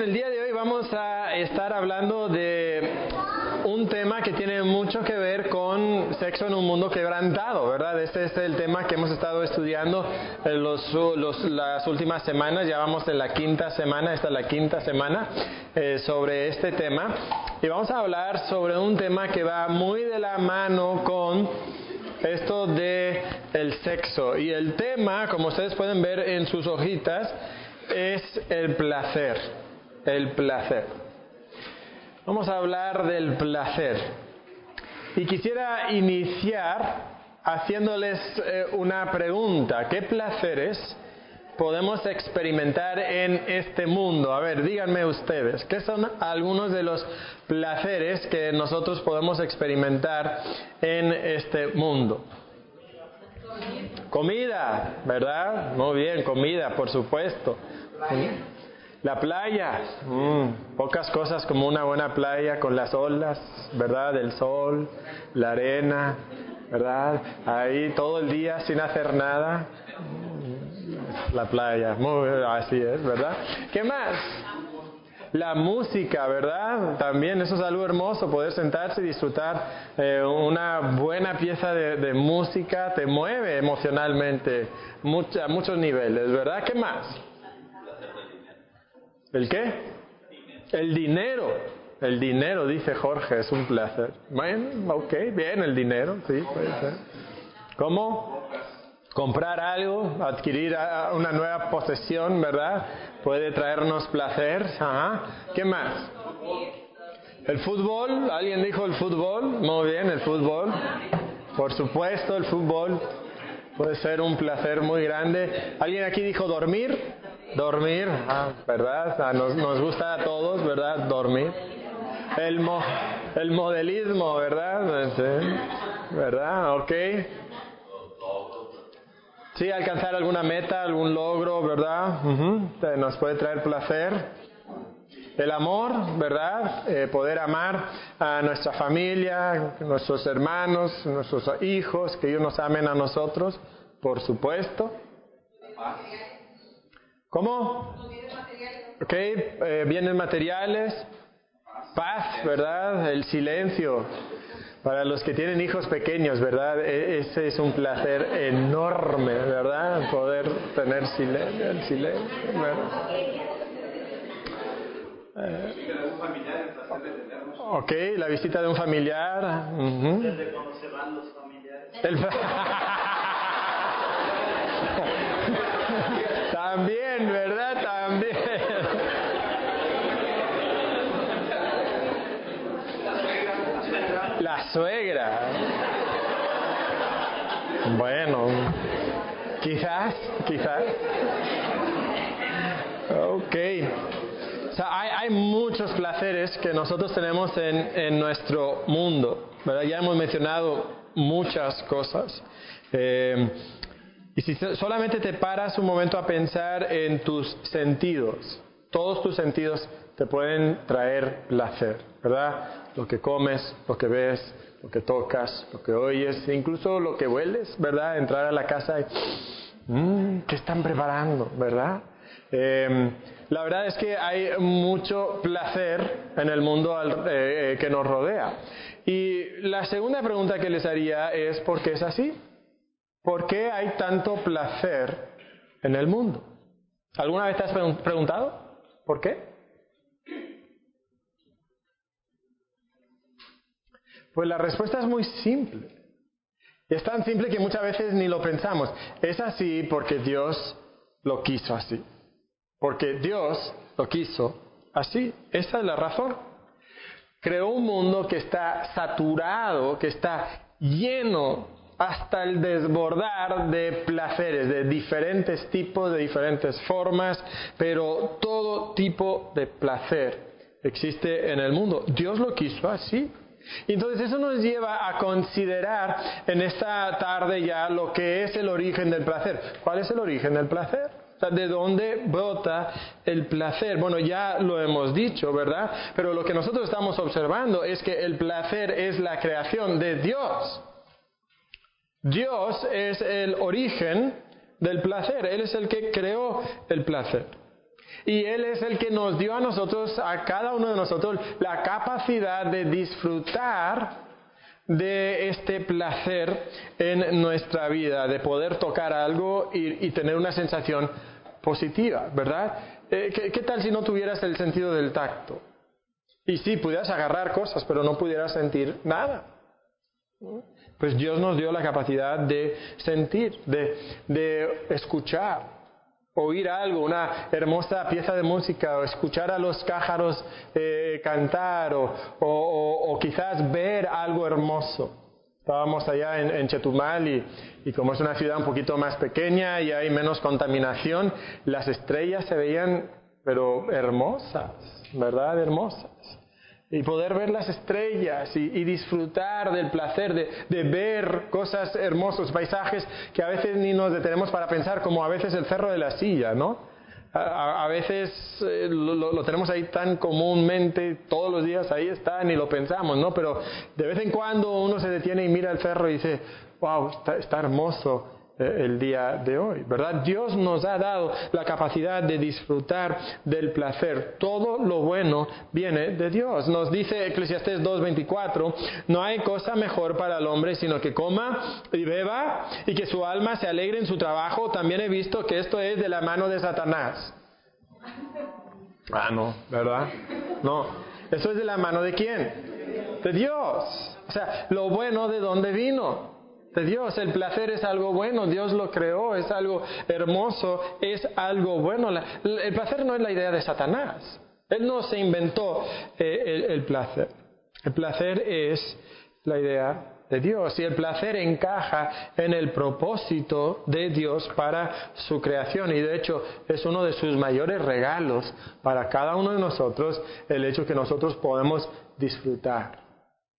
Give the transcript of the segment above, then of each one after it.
bien, el día de hoy vamos a estar hablando de un tema que tiene mucho que ver con sexo en un mundo quebrantado, ¿verdad? Este es el tema que hemos estado estudiando en las últimas semanas, ya vamos en la quinta semana, esta es la quinta semana eh, sobre este tema. Y vamos a hablar sobre un tema que va muy de la mano con esto de el sexo. Y el tema, como ustedes pueden ver en sus hojitas, es el placer. El placer. Vamos a hablar del placer. Y quisiera iniciar haciéndoles eh, una pregunta. ¿Qué placeres podemos experimentar en este mundo? A ver, díganme ustedes, ¿qué son algunos de los placeres que nosotros podemos experimentar en este mundo? Comida, ¿verdad? Muy bien, comida, por supuesto. La playa, mm, pocas cosas como una buena playa con las olas, ¿verdad? El sol, la arena, ¿verdad? Ahí todo el día sin hacer nada. Mm, la playa, muy, así es, ¿verdad? ¿Qué más? La música, ¿verdad? También eso es algo hermoso, poder sentarse y disfrutar eh, una buena pieza de, música, te mueve emocionalmente a muchos niveles, ¿verdad? ¿Qué más? ¿El qué? El dinero. El dinero, dice Jorge, es un placer. Bueno, ok, bien, el dinero, sí, puede ser. ¿Cómo? Comprar algo, adquirir una nueva posesión, ¿verdad? Puede traernos placer. Ajá. ¿Qué más? El fútbol, ¿alguien dijo el fútbol? Muy bien, el fútbol. Por supuesto, el fútbol puede ser un placer muy grande. ¿Alguien aquí dijo dormir? Dormir, ah, ¿verdad? nos, nos, gusta a todos, ¿verdad? Dormir. El, mo, el modelismo, ¿verdad? ¿Verdad? Ok. Sí, alcanzar alguna meta, algún logro, ¿verdad? Nos puede traer placer. El amor, ¿verdad? Eh, poder amar a nuestra familia, nuestros hermanos, nuestros hijos, que ellos nos amen a nosotros, por supuesto. ¿Cómo? Ok, eh, bienes materiales, paz, ¿verdad? El silencio. Para los que tienen hijos pequeños, ¿verdad? E, ese es un placer enorme, ¿verdad? Poder tener silencio, el silencio, ¿verdad? ok, la visita de un familiar. Desde cuando se van los familiares. También, ¿verdad? También. La suegra. Bueno, quizás, quizás. Ok. O sea, hay, hay, muchos placeres que nosotros tenemos en, en nuestro mundo. ¿verdad? Ya hemos mencionado muchas cosas. Eh, y si solamente te paras un momento a pensar en tus sentidos, todos tus sentidos te pueden traer placer, ¿verdad? Lo que comes, lo que ves, lo que tocas, lo que oyes, incluso lo que hueles, ¿verdad? Entrar a la casa y, mmm, ¿qué están preparando, verdad? Em, la verdad es que hay mucho placer en el mundo eh, que nos rodea. Y la segunda pregunta que les haría es, ¿por qué es así? ¿Por qué hay tanto placer en el mundo? ¿Alguna vez te has preguntado por qué? Pues la respuesta es muy simple. Es tan simple que muchas veces ni lo pensamos. Es así porque Dios lo quiso así. Porque Dios lo quiso así. Esa es la razón. Creó un mundo que está saturado, que está lleno hasta el desbordar de placeres, de diferentes tipos, de diferentes formas, pero todo tipo de placer existe en el mundo. Dios lo quiso así. Entonces eso nos lleva a considerar en esta tarde ya lo que es el origen del placer. ¿Cuál es el origen del placer? ¿de dónde brota el placer? Bueno, ya lo hemos dicho, ¿verdad? Pero lo que nosotros estamos observando es que el placer es la creación de Dios. Dios es el origen del placer, Él es el que creó el placer. Y Él es el que nos dio a nosotros, a cada uno de nosotros, la capacidad de disfrutar de este placer en nuestra vida, de poder tocar algo y, tener una sensación positiva, ¿verdad? Eh, ¿qué, tal si no tuvieras el sentido del tacto? Y sí, pudieras agarrar cosas, pero no pudieras sentir nada. Pues Dios nos dio la capacidad de sentir, de, escuchar, oír algo, una hermosa pieza de música, o escuchar a los cájaros eh, cantar, o, quizás ver algo hermoso. Estábamos allá en, Chetumal y, y, como es una ciudad un poquito más pequeña y hay menos contaminación, las estrellas se veían, pero hermosas, ¿verdad? Hermosas y poder ver las estrellas y, disfrutar del placer de, ver cosas hermosas, paisajes que a veces ni nos detenemos para pensar, como a veces el cerro de la silla, ¿no? A, veces eh, lo, tenemos ahí tan comúnmente, todos los días ahí está, ni lo pensamos, ¿no? Pero de vez en cuando uno se detiene y mira el cerro y dice, wow, está, está hermoso el día de hoy, ¿verdad? Dios nos ha dado la capacidad de disfrutar del placer. Todo lo bueno viene de Dios. Nos dice Eclesiastés 2.24, no hay cosa mejor para el hombre sino que coma y beba y que su alma se alegre en su trabajo. También he visto que esto es de la mano de Satanás. Ah, no, ¿verdad? No. ¿Eso es de la mano de quién? De Dios. O sea, lo bueno de dónde vino de Dios. El placer es algo bueno, Dios lo creó, es algo hermoso, es algo bueno. el placer no es la idea de Satanás. Él no se inventó eh, el, placer. El placer es la idea de Dios y el placer encaja en el propósito de Dios para su creación y de hecho es uno de sus mayores regalos para cada uno de nosotros el hecho que nosotros podemos disfrutar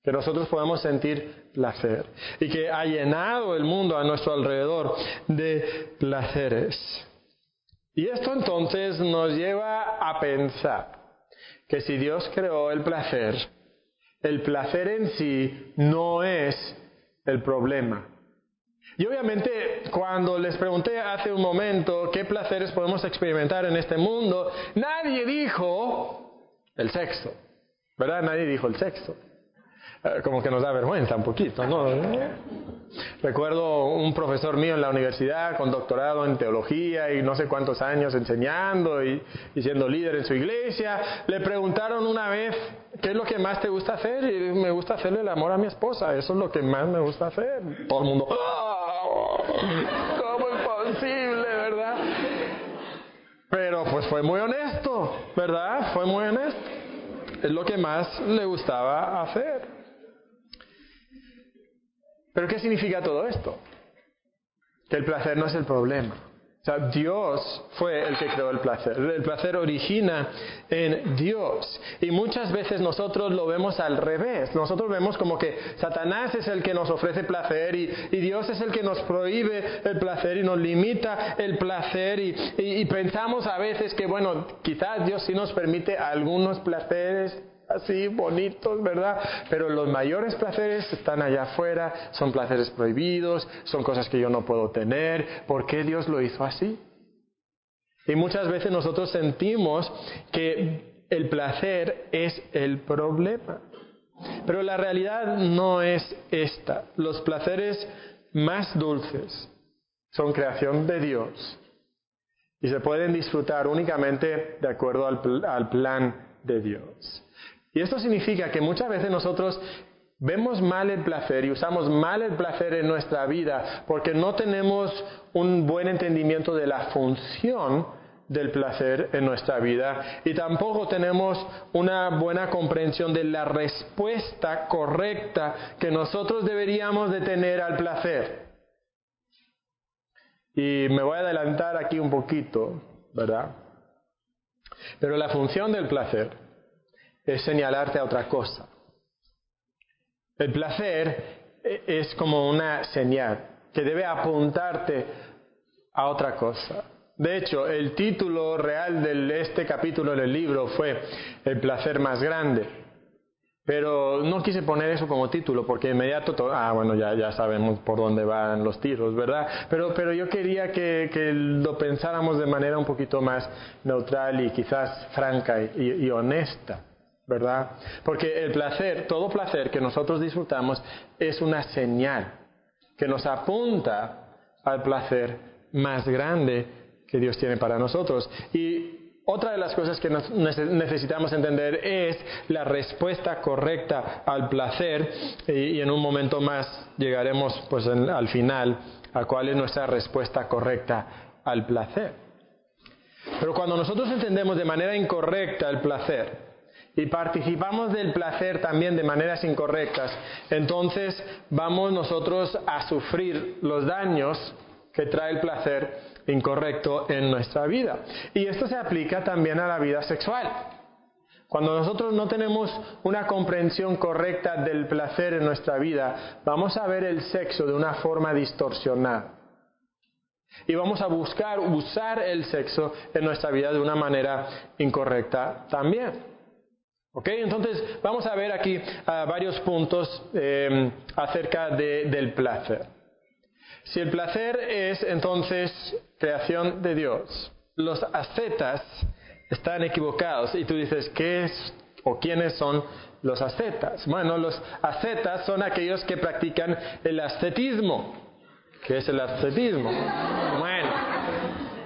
que nosotros podemos sentir placer y que ha llenado el mundo a nuestro alrededor de placeres. Y esto entonces nos lleva a pensar que si Dios creó el placer, el placer en sí no es el problema. Y obviamente cuando les pregunté hace un momento qué placeres podemos experimentar en este mundo, nadie dijo el sexo, ¿verdad? Nadie dijo el sexo. Como que nos da vergüenza un poquito, ¿no? Recuerdo un profesor mío en la universidad con doctorado en teología y no sé cuántos años enseñando y, siendo líder en su iglesia. Le preguntaron una vez, ¿qué es lo que más te gusta hacer? Y me gusta hacerle el amor a mi esposa, eso es lo que más me gusta hacer. Todo el mundo, ¡Oh! ¿cómo es posible, verdad? Pero pues fue muy honesto, ¿verdad? Fue muy honesto. Es lo que más le gustaba hacer. Pero ¿qué significa todo esto? Que el placer no es el problema. O sea, Dios fue el que creó el placer. El placer origina en Dios. Y muchas veces nosotros lo vemos al revés. Nosotros vemos como que Satanás es el que nos ofrece placer y, Dios es el que nos prohíbe el placer y nos limita el placer. y pensamos a veces que, bueno, quizás Dios sí nos permite algunos placeres así bonitos, ¿verdad? Pero los mayores placeres están allá afuera, son placeres prohibidos, son cosas que yo no puedo tener. ¿Por qué Dios lo hizo así? Y muchas veces nosotros sentimos que el placer es el problema. Pero la realidad no es esta. Los placeres más dulces son creación de Dios y se pueden disfrutar únicamente de acuerdo al, plan de Dios. Y esto significa que muchas veces nosotros vemos mal el placer y usamos mal el placer en nuestra vida porque no tenemos un buen entendimiento de la función del placer en nuestra vida y tampoco tenemos una buena comprensión de la respuesta correcta que nosotros deberíamos de tener al placer. Y me voy a adelantar aquí un poquito, ¿verdad? Pero la función del placer es señalarte a otra cosa. El placer e-, es como una señal que debe apuntarte a otra cosa. De hecho, el título real de este capítulo del libro fue El placer más grande. Pero no quise poner eso como título porque de inmediato, ah, bueno, ya, ya sabemos por dónde van los tiros, ¿verdad? Pero, pero yo quería que, que lo pensáramos de manera un poquito más neutral y quizás franca y, y honesta, ¿verdad? Porque el placer, todo placer que nosotros disfrutamos es una señal que nos apunta al placer más grande que Dios tiene para nosotros. Y otra de las cosas que necesitamos entender es la respuesta correcta al placer y, en un momento más llegaremos pues al final a cuál es nuestra respuesta correcta al placer. Pero cuando nosotros entendemos de manera incorrecta el placer y participamos del placer también de maneras incorrectas, entonces vamos nosotros a sufrir los daños que trae el placer incorrecto en nuestra vida. Y esto se aplica también a la vida sexual. Cuando nosotros no tenemos una comprensión correcta del placer en nuestra vida, vamos a ver el sexo de una forma distorsionada. Y vamos a buscar usar el sexo en nuestra vida de una manera incorrecta también. ¿Ok? Entonces vamos a ver aquí ah, varios puntos eh, acerca del placer. Si el placer es entonces creación de Dios, los ascetas están equivocados y tú dices, ¿qué es o quiénes son los ascetas? Bueno, los ascetas son aquellos que practican el ascetismo. ¿Qué es el ascetismo? Bueno,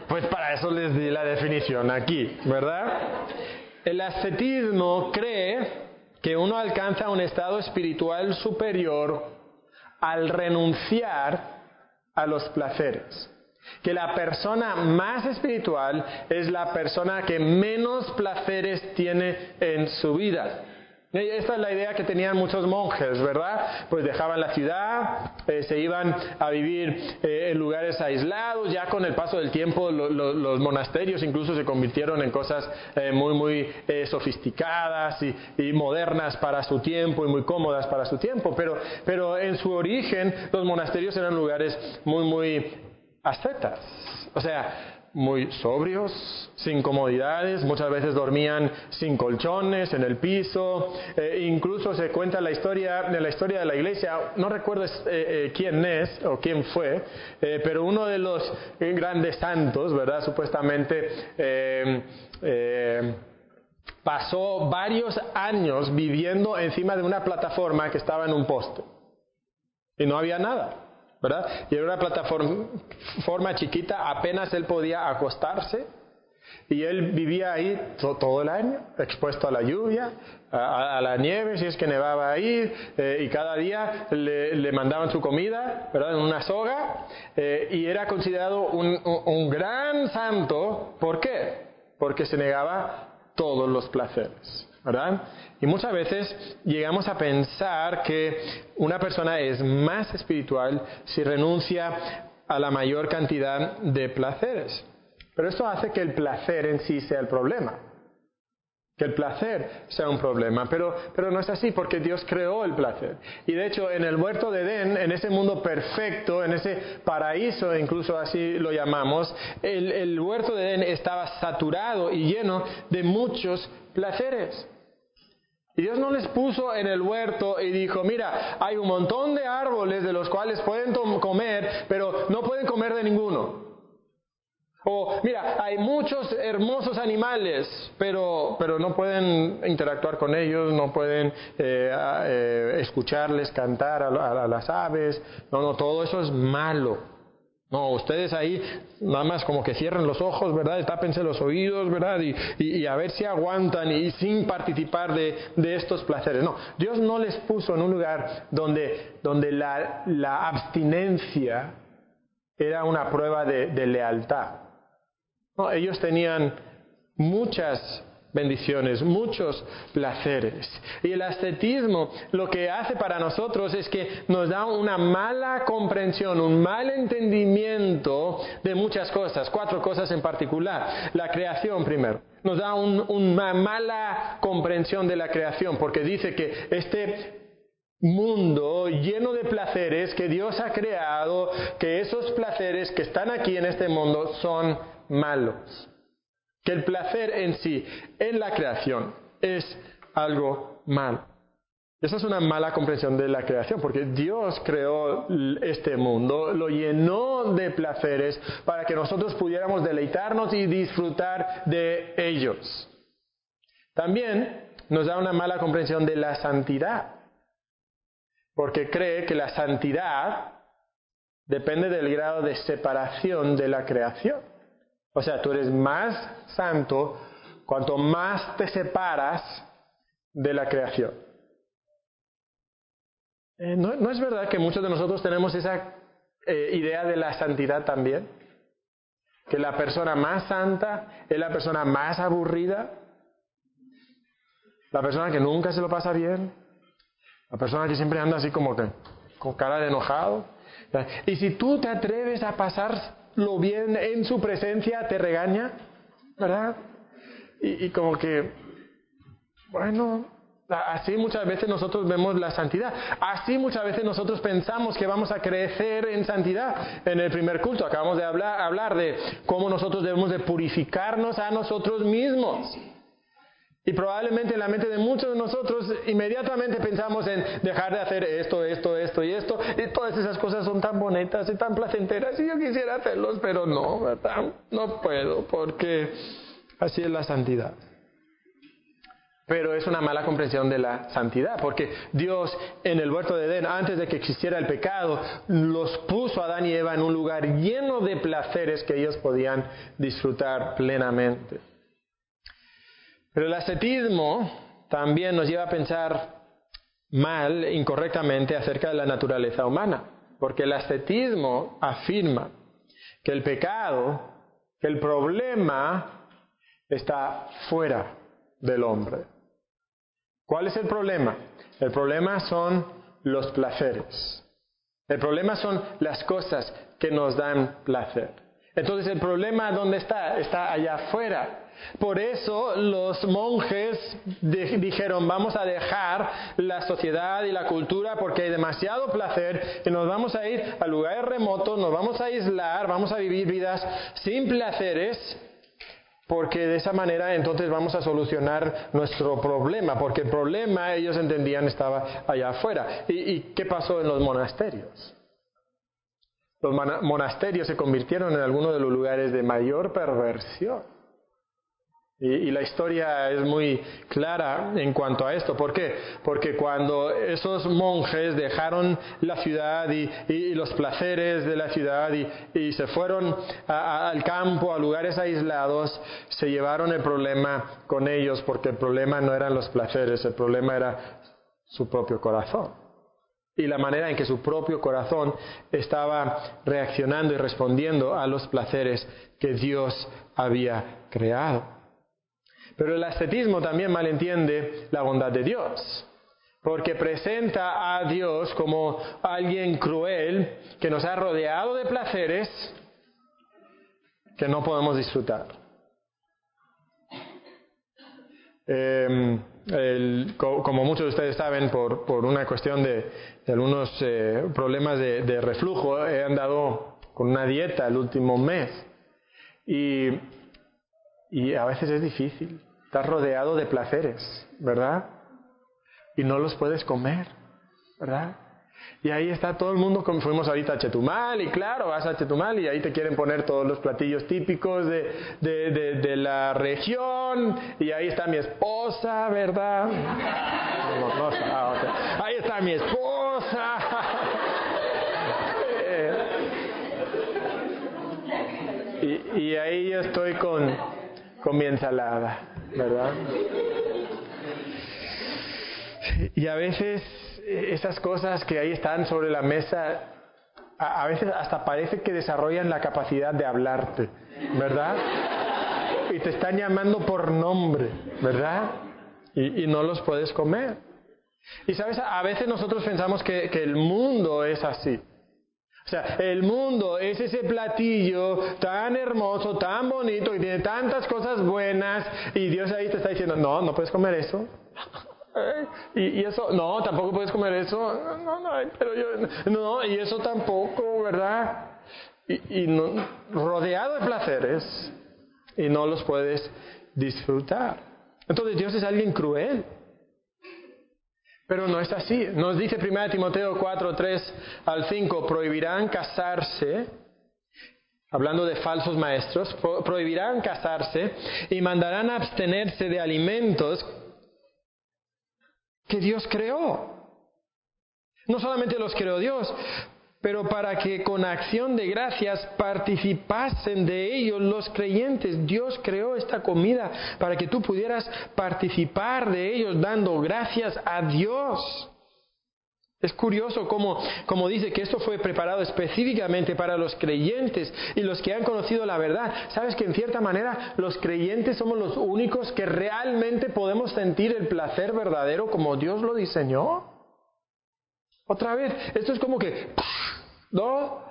pues para eso les di la definición aquí, ¿verdad? El ascetismo cree que uno alcanza un estado espiritual superior al renunciar a los placeres. Que la persona más espiritual es la persona que menos placeres tiene en su vida. Esta es la idea que tenían muchos monjes, ¿verdad? Pues dejaban la ciudad, eh, se iban a vivir eh, en lugares aislados, ya con el paso del tiempo los monasterios incluso se convirtieron en cosas eh, muy, muy sofisticadas y, y, modernas para su tiempo y muy cómodas para su tiempo, pero, pero en su origen los monasterios eran lugares muy, muy ascetas. O sea, muy sobrios, sin comodidades, muchas veces dormían sin colchones, en el piso, eh, incluso se cuenta la historia, de la historia de la iglesia, no recuerdo eh, eh, quién es o quién fue, pero uno de los grandes santos, ¿verdad? Supuestamente pasó varios años viviendo encima de una plataforma que estaba en un poste y no había nada. ¿Verdad? Y era una plataforma chiquita, apenas él podía acostarse y él vivía ahí todo el año, expuesto a la lluvia, a, la nieve, si es que nevaba ahí, eh, y cada día le, mandaban su comida, ¿verdad? En una soga, eh, y era considerado un, un gran santo. ¿Por qué? Porque se negaba todos los placeres. Y muchas veces llegamos a pensar que una persona es más espiritual si renuncia a la mayor cantidad de placeres. Pero esto hace que el placer en sí sea el problema. Que el placer sea un problema. Pero, pero no es así porque Dios creó el placer. Y de hecho en el huerto de Edén, en ese mundo perfecto, en ese paraíso, incluso así lo llamamos, el, el huerto de Edén estaba saturado y lleno de muchos placeres. Y Dios no les puso en el huerto y dijo, mira, hay un montón de árboles de los cuales pueden comer, pero no pueden comer de ninguno. O, mira, hay muchos hermosos animales, pero, pero no pueden interactuar con ellos, no pueden eh, eh, escucharles cantar a las aves. No, no, todo eso es malo. No, ustedes ahí nada más como que cierren los ojos, ¿verdad? Y tápense los oídos, ¿verdad? Y, a ver si aguantan y sin participar de, estos placeres. No, Dios no les puso en un lugar donde, donde la, la abstinencia era una prueba de, de lealtad. No, ellos tenían muchas bendiciones, muchos placeres. Y el ascetismo lo que hace para nosotros es que nos da una mala comprensión, un mal entendimiento de muchas cosas, cuatro cosas en particular. La creación primero. Nos da una mala comprensión de la creación porque dice que este mundo lleno de placeres que Dios ha creado, que esos placeres que están aquí en este mundo son malos que el placer en sí, en la creación, es algo malo. Esa es una mala comprensión de la creación, porque Dios creó este mundo, lo llenó de placeres para que nosotros pudiéramos deleitarnos y disfrutar de ellos. También nos da una mala comprensión de la santidad, porque cree que la santidad depende del grado de separación de la creación. O sea, tú eres más santo cuanto más te separas de la creación. Eh, ¿no, es verdad que muchos de nosotros tenemos esa eh, idea de la santidad también? Que la persona más santa es la persona más aburrida, la persona que nunca se lo pasa bien, la persona que siempre anda así como que con cara de enojado. Y si tú te atreves a pasarlo bien en su presencia, te regaña, ¿verdad? Y, como que, bueno, Así muchas veces nosotros vemos la santidad. Así muchas veces nosotros pensamos que vamos a crecer en santidad. En el primer culto acabamos de hablar, hablar de cómo nosotros debemos de purificarnos a nosotros mismos. Y probablemente en la mente de muchos de nosotros inmediatamente pensamos en dejar de hacer esto, esto, esto y esto. Y todas esas cosas son tan bonitas y tan placenteras y yo quisiera hacerlos, pero no, ¿verdad? No puedo porque así es la santidad. Pero es una mala comprensión de la santidad, porque Dios en el huerto de Edén, antes de que existiera el pecado, los puso a Adán y Eva en un lugar lleno de placeres que ellos podían disfrutar plenamente. Pero el ascetismo también nos lleva a pensar mal, incorrectamente, acerca de la naturaleza humana, porque el ascetismo afirma que el pecado, que el problema está fuera del hombre. ¿Cuál es el problema? El problema son los placeres. El problema son las cosas que nos dan placer. Entonces el problema ¿dónde está? Está allá afuera. Por eso los monjes dijeron, vamos a dejar la sociedad y la cultura porque hay demasiado placer y nos vamos a ir a lugares remotos, nos vamos a aislar, vamos a vivir vidas sin placeres porque de esa manera entonces vamos a solucionar nuestro problema, porque el problema ellos entendían estaba allá afuera. ¿Y, y qué pasó en los monasterios? Los monasterios se convirtieron en algunos de los lugares de mayor perversión. Y, la historia es muy clara en cuanto a esto. ¿Por qué? Porque cuando esos monjes dejaron la ciudad y, los placeres de la ciudad y, se fueron al campo, a lugares aislados, se llevaron el problema con ellos porque el problema no eran los placeres, el problema era su propio corazón. Y la manera en que su propio corazón estaba reaccionando y respondiendo a los placeres que Dios había creado. Pero el ascetismo también malentiende la bondad de Dios, porque presenta a Dios como alguien cruel que nos ha rodeado de placeres que no podemos disfrutar. Em, como muchos de ustedes saben, por, una cuestión de, algunos eh, problemas de, de, reflujo, he andado con una dieta el último mes. Y y a veces es difícil. Estás rodeado de placeres, ¿verdad? Y no los puedes comer, ¿verdad? Y ahí está todo el mundo, como fuimos ahorita a Chetumal, y claro, vas a Chetumal y ahí te quieren poner todos los platillos típicos de, de, la región, y ahí está mi esposa, ¿verdad? Ah, ahí está mi esposa. y, y ahí yo estoy con, con mi ensalada, ¿verdad? Y a veces esas cosas que ahí están sobre la mesa, a, veces hasta parece que desarrollan la capacidad de hablarte, ¿verdad? Y te están llamando por nombre, ¿verdad? Y, no los puedes comer. Y sabes, a veces nosotros pensamos que el mundo es así. O sea, el mundo es ese platillo tan hermoso, tan bonito, que tiene tantas cosas buenas, y Dios ahí te está diciendo, no, no puedes comer eso. y, eso, no, tampoco puedes comer eso. No, no, pero yo, no, y eso tampoco, ¿verdad? Y, y no, rodeado de placeres, y no los puedes disfrutar. Entonces Dios es alguien cruel. Pero no es así. Nos dice 1 Timoteo 4, 3 al 5, prohibirán casarse, hablando de falsos maestros, prohibirán casarse y mandarán abstenerse de alimentos que Dios creó. No solamente los creó Dios, pero para que con acción de gracias participasen de ellos los creyentes. Dios creó esta comida para que tú pudieras participar de ellos dando gracias a Dios. Es curioso cómo, como dice que esto fue preparado específicamente para los creyentes y los que han conocido la verdad. Sabes que en cierta manera los creyentes somos los únicos que realmente podemos sentir el placer verdadero como Dios lo diseñó. Otra vez, esto es como que, ¿no?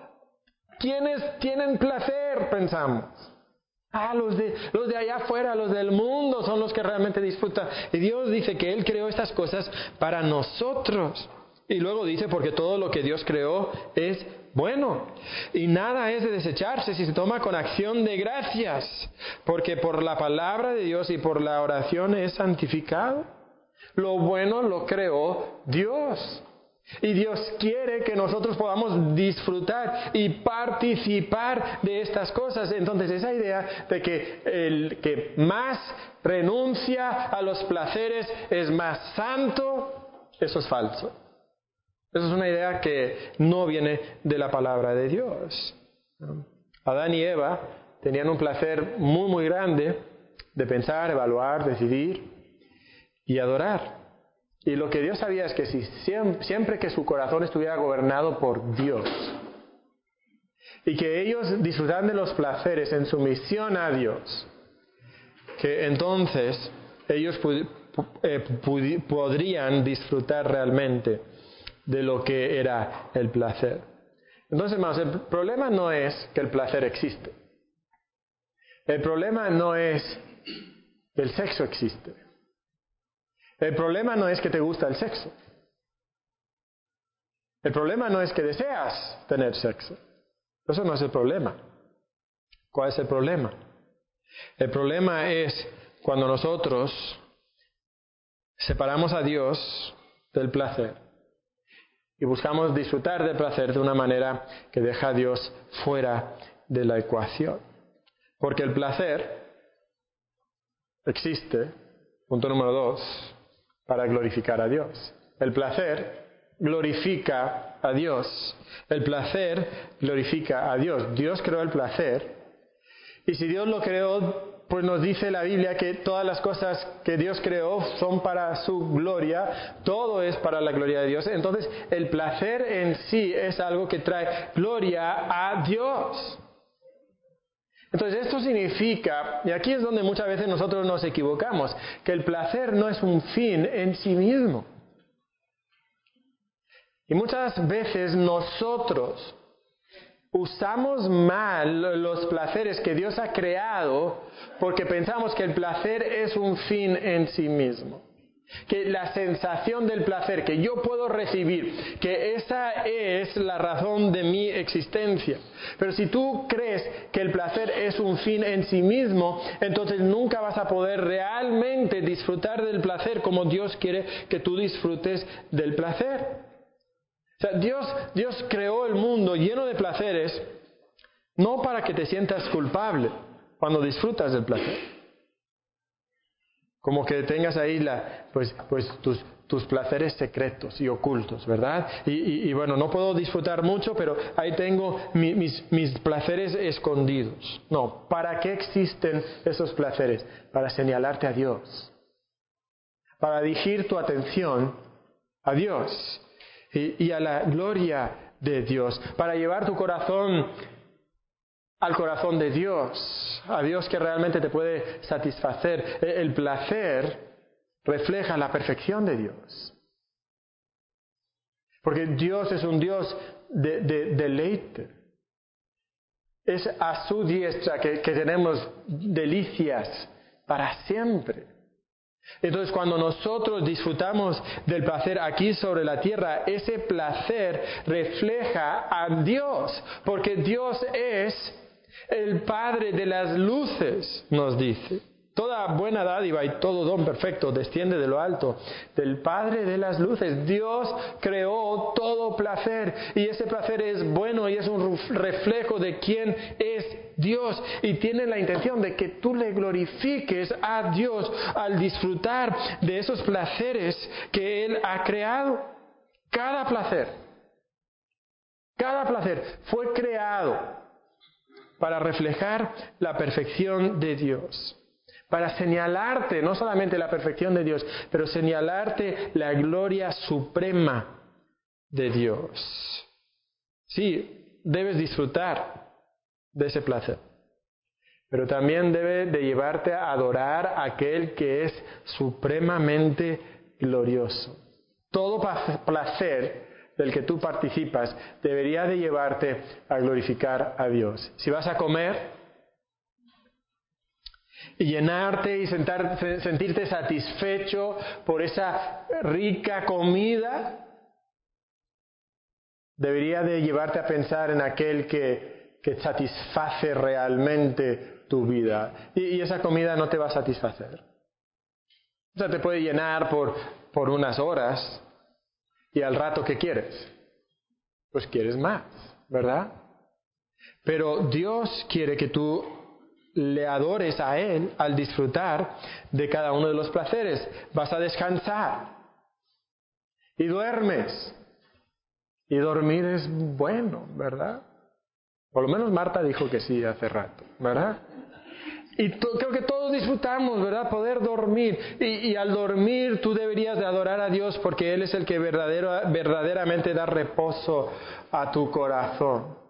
¿Quiénes tienen placer? Pensamos. Ah, los de, los de allá afuera, los del mundo son los que realmente disfrutan. Y Dios dice que Él creó estas cosas para nosotros. Y luego dice, porque todo lo que Dios creó es bueno. Y nada es de desecharse si se toma con acción de gracias. Porque por la palabra de Dios y por la oración es santificado. Lo bueno lo creó Dios. Y Dios quiere que nosotros podamos disfrutar y participar de estas cosas. Entonces esa idea de que el que más renuncia a los placeres es más santo, eso es falso. Eso es una idea que no viene de la palabra de Dios. Adán y Eva tenían un placer muy, muy grande de pensar, evaluar, decidir y adorar. Y lo que Dios sabía es que si siempre, que su corazón estuviera gobernado por Dios y que ellos disfrutaran de los placeres en su misión a Dios, que entonces ellos eh, podrían disfrutar realmente de lo que era el placer. Entonces, hermanos, el problema no es que el placer existe. El problema no es que el sexo existe. El problema no es que te gusta el sexo. El problema no es que deseas tener sexo. Eso no es el problema. ¿Cuál es el problema? El problema es cuando nosotros separamos a Dios del placer y buscamos disfrutar del placer de una manera que deja a Dios fuera de la ecuación. Porque el placer existe, punto número dos, para glorificar a Dios. El placer glorifica a Dios. El placer glorifica a Dios. Dios creó el placer. Y si Dios lo creó, pues nos dice la Biblia que todas las cosas que Dios creó son para su gloria, todo es para la gloria de Dios. Entonces, el placer en sí es algo que trae gloria a Dios. Entonces esto significa, y aquí es donde muchas veces nosotros nos equivocamos, que el placer no es un fin en sí mismo. Y muchas veces nosotros usamos mal los placeres que Dios ha creado porque pensamos que el placer es un fin en sí mismo que la sensación del placer que yo puedo recibir, que esa es la razón de mi existencia. Pero si tú crees que el placer es un fin en sí mismo, entonces nunca vas a poder realmente disfrutar del placer como Dios quiere que tú disfrutes del placer. O sea, Dios, Dios creó el mundo lleno de placeres no para que te sientas culpable cuando disfrutas del placer. Como que tengas ahí la, pues, pues tus, tus placeres secretos y ocultos, ¿verdad? Y, bueno, no puedo disfrutar mucho, pero ahí tengo mis, mis placeres escondidos. No, ¿para qué existen esos placeres? Para señalarte a Dios, para dirigir tu atención a Dios y, y a la gloria de Dios, para llevar tu corazón al corazón de Dios, a Dios que realmente te puede satisfacer. E, el placer refleja la perfección de Dios. Porque Dios es un Dios de, deleite. Es a su diestra que, que tenemos delicias para siempre. Entonces cuando nosotros disfrutamos del placer aquí sobre la tierra, ese placer refleja a Dios, porque Dios es el Padre de las luces, nos dice. Toda buena dádiva y todo don perfecto desciende de lo alto, del Padre de las luces. Dios creó todo placer y ese placer es bueno y es un reflejo de quién es Dios y tiene la intención de que tú le glorifiques a Dios al disfrutar de esos placeres que Él ha creado. Cada placer, cada placer fue creado para reflejar la perfección de Dios para señalarte no solamente la perfección de Dios, pero señalarte la gloria suprema de Dios. Sí, debes disfrutar de ese placer, pero también debe de llevarte a adorar a aquel que es supremamente glorioso. Todo placer del que tú participas debería de llevarte a glorificar a Dios. Si vas a comer, y llenarte y sentirte satisfecho por esa rica comida, debería de llevarte a pensar en aquel que, que satisface realmente tu vida. Y, esa comida no te va a satisfacer. O sea, te puede llenar por, por unas horas y al rato que quieres. Pues quieres más, ¿verdad? Pero Dios quiere que tú le adores a Él al disfrutar de cada uno de los placeres. Vas a descansar y duermes. Y dormir es bueno, ¿verdad? Por lo menos Marta dijo que sí hace rato, ¿verdad? Y creo que todos disfrutamos, ¿verdad? Poder dormir. Y, al dormir tú deberías de adorar a Dios porque Él es el que verdadero, verdaderamente da reposo a tu corazón.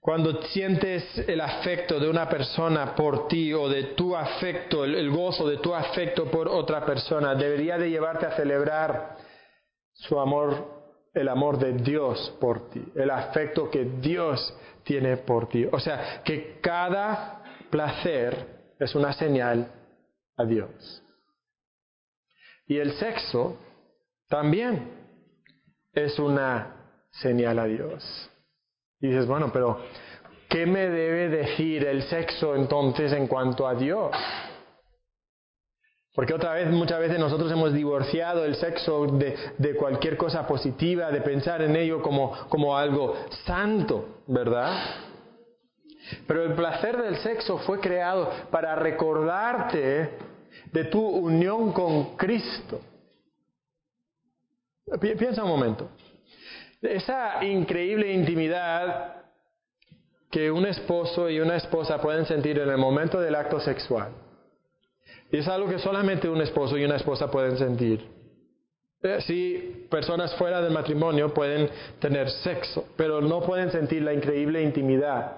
Cuando sientes el afecto de una persona por ti o de tu afecto, el, gozo de tu afecto por otra persona, debería de llevarte a celebrar su amor, el amor de Dios por ti, el afecto que Dios tiene por ti. O sea, que cada placer es una señal a Dios. Y el sexo también es una señal a Dios. Y dices, bueno, pero ¿qué me debe decir el sexo entonces en cuanto a Dios? Porque otra vez, muchas veces nosotros hemos divorciado el sexo de, cualquier cosa positiva, de pensar en ello como, como algo santo, ¿verdad? Pero el placer del sexo fue creado para recordarte de tu unión con Cristo. Piensa un momento. Esa increíble intimidad que un esposo y una esposa pueden sentir en el momento del acto sexual. Y es algo que solamente un esposo y una esposa pueden sentir. Eh, sí, personas fuera del matrimonio pueden tener sexo, pero no pueden sentir la increíble intimidad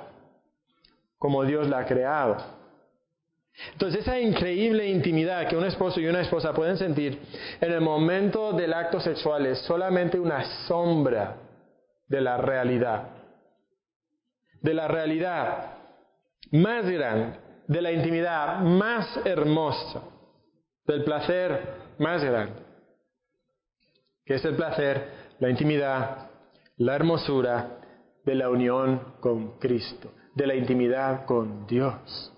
como Dios la ha creado. Entonces esa increíble intimidad que un esposo y una esposa pueden sentir en el momento del acto sexual es solamente una sombra de la realidad. De la realidad más grande, de la intimidad más hermosa, del placer más grande, que es el placer, la intimidad, la hermosura de la unión con Cristo, de la intimidad con Dios.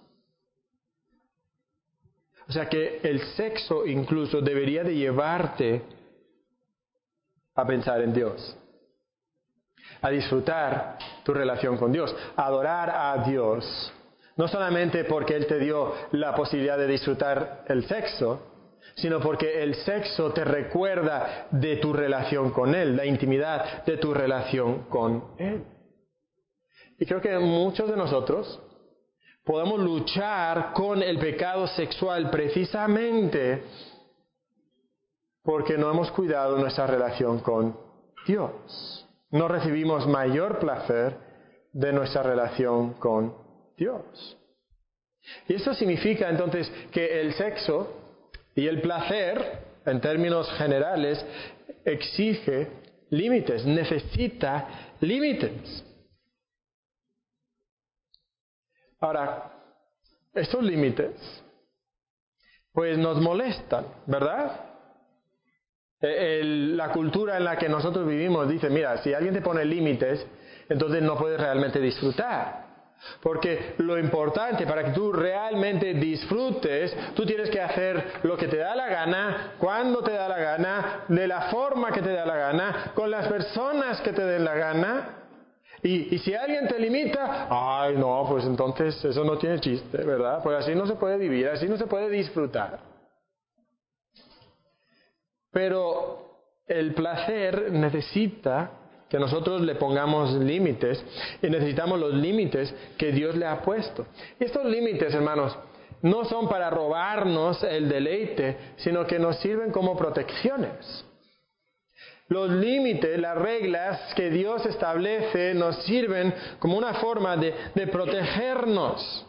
O sea que el sexo incluso debería de llevarte a pensar en Dios, a disfrutar tu relación con Dios, a adorar a Dios. No solamente porque Él te dio la posibilidad de disfrutar el sexo, sino porque el sexo te recuerda de tu relación con Él, la intimidad de tu relación con Él. Y creo que muchos de nosotros podemos luchar con el pecado sexual precisamente porque no hemos cuidado nuestra relación con Dios. No recibimos mayor placer de nuestra relación con Dios. Y eso significa entonces que el sexo y el placer, en términos generales, exige límites, necesita límites. Ahora, estos límites, pues nos molestan, ¿verdad? E, la cultura en la que nosotros vivimos dice, mira, si alguien te pone límites, entonces no puedes realmente disfrutar. Porque lo importante para que tú realmente disfrutes, tú tienes que hacer lo que te da la gana, cuando te da la gana, de la forma que te da la gana, con las personas que te den la gana. Y, si alguien te limita, ay no, pues entonces eso no tiene chiste, ¿verdad? Pues así no se puede vivir, así no se puede disfrutar. Pero el placer necesita que nosotros le pongamos límites y necesitamos los límites que Dios le ha puesto. Y estos límites, hermanos, no son para robarnos el deleite, sino que nos sirven como protecciones. Los límites, las reglas que Dios establece nos sirven como una forma de, de protegernos.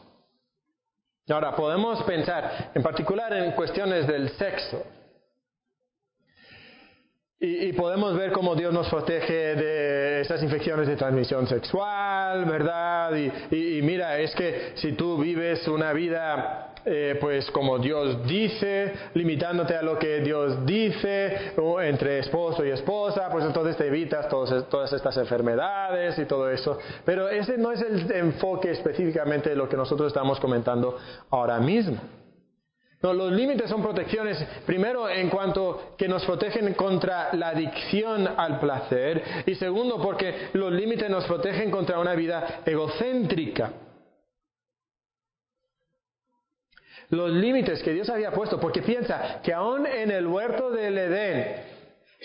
Ahora, podemos pensar en particular en cuestiones del sexo. Y, podemos ver cómo Dios nos protege de esas infecciones de transmisión sexual, ¿verdad? Y, mira, es que si tú vives una vida eh, pues como Dios dice, limitándote a lo que Dios dice, o entre esposo y esposa, pues entonces te evitas todas estas enfermedades y todo eso. Pero ese no es el enfoque específicamente de lo que nosotros estamos comentando ahora mismo. Los límites son protecciones, primero en cuanto que nos protegen contra la adicción al placer y segundo porque los límites nos protegen contra una vida egocéntrica. Los límites que Dios había puesto, porque piensa que aún en el huerto del Edén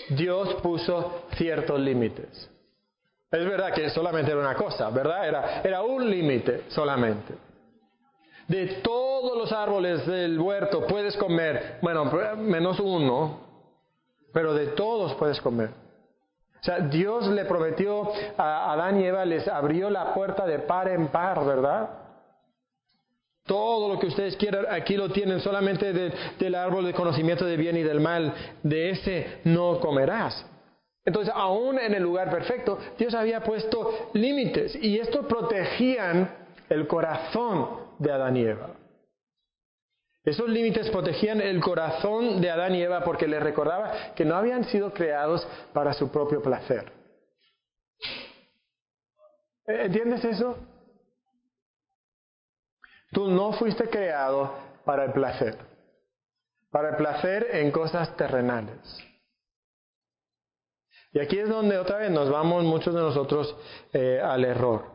Dios puso ciertos límites. Es verdad que solamente era una cosa, ¿verdad? Era, era un límite solamente. De todos los árboles del huerto puedes comer, bueno, menos uno, pero de todos puedes comer. O sea, Dios le prometió a Adán y Eva, les abrió la puerta de par en par, ¿verdad? Todo lo que ustedes quieran, aquí lo tienen solamente del árbol de conocimiento del bien y del mal, de ese no comerás. Entonces, aún en el lugar perfecto, Dios había puesto límites y esto protegían el corazón de Adán y Eva. Esos límites protegían el corazón de Adán y Eva porque les recordaba que no habían sido creados para su propio placer. ¿Entiendes eso? Tú no fuiste creado para el placer, para el placer en cosas terrenales. Y aquí es donde otra vez nos vamos muchos de nosotros eh, al error.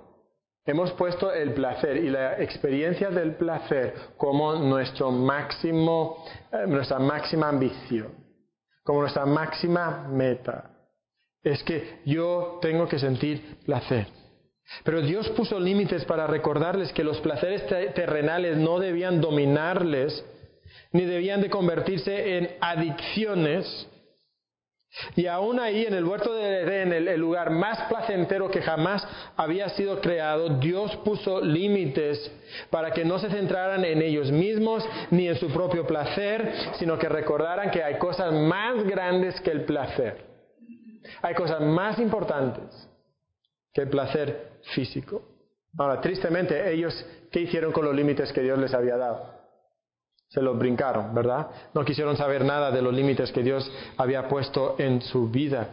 Hemos puesto el placer y la experiencia del placer como nuestro máximo, eh, nuestra máxima ambición, como nuestra máxima meta. Es que yo tengo que sentir placer. Pero Dios puso límites para recordarles que los placeres terrenales no debían dominarles, ni debían de convertirse en adicciones, y aún ahí en el huerto de Edén, el, el lugar más placentero que jamás había sido creado, Dios puso límites para que no se centraran en ellos mismos ni en su propio placer, sino que recordaran que hay cosas más grandes que el placer. Hay cosas más importantes que el placer físico. Ahora, tristemente, ellos, ¿qué hicieron con los límites que Dios les había dado? Se los brincaron, ¿verdad? No quisieron saber nada de los límites que Dios había puesto en su vida.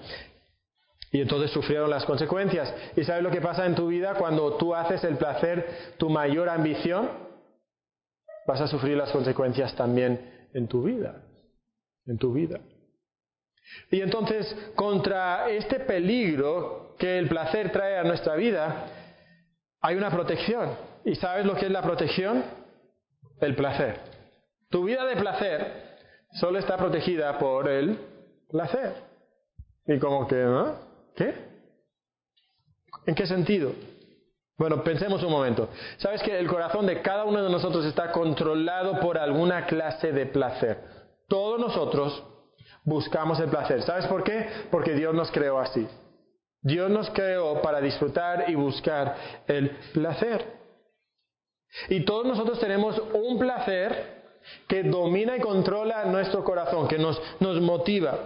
Y entonces sufrieron las consecuencias. ¿Y sabes lo que pasa en tu vida cuando tú haces el placer tu mayor ambición? Vas a sufrir las consecuencias también en tu vida. En tu vida. Y entonces, contra este peligro que el placer trae a nuestra vida, hay una protección. ¿Y sabes lo que es la protección? El placer. Tu vida de placer solo está protegida por el placer. Y como que, ¿no? ¿Qué? ¿En qué sentido? Bueno, pensemos un momento. ¿Sabes que el corazón de cada uno de nosotros está controlado por alguna clase de placer? Todos nosotros buscamos el placer. ¿Sabes por qué? Porque Dios nos creó así. Dios nos creó para disfrutar y buscar el placer. Y todos nosotros tenemos un placer que domina y controla nuestro corazón, que nos, nos motiva.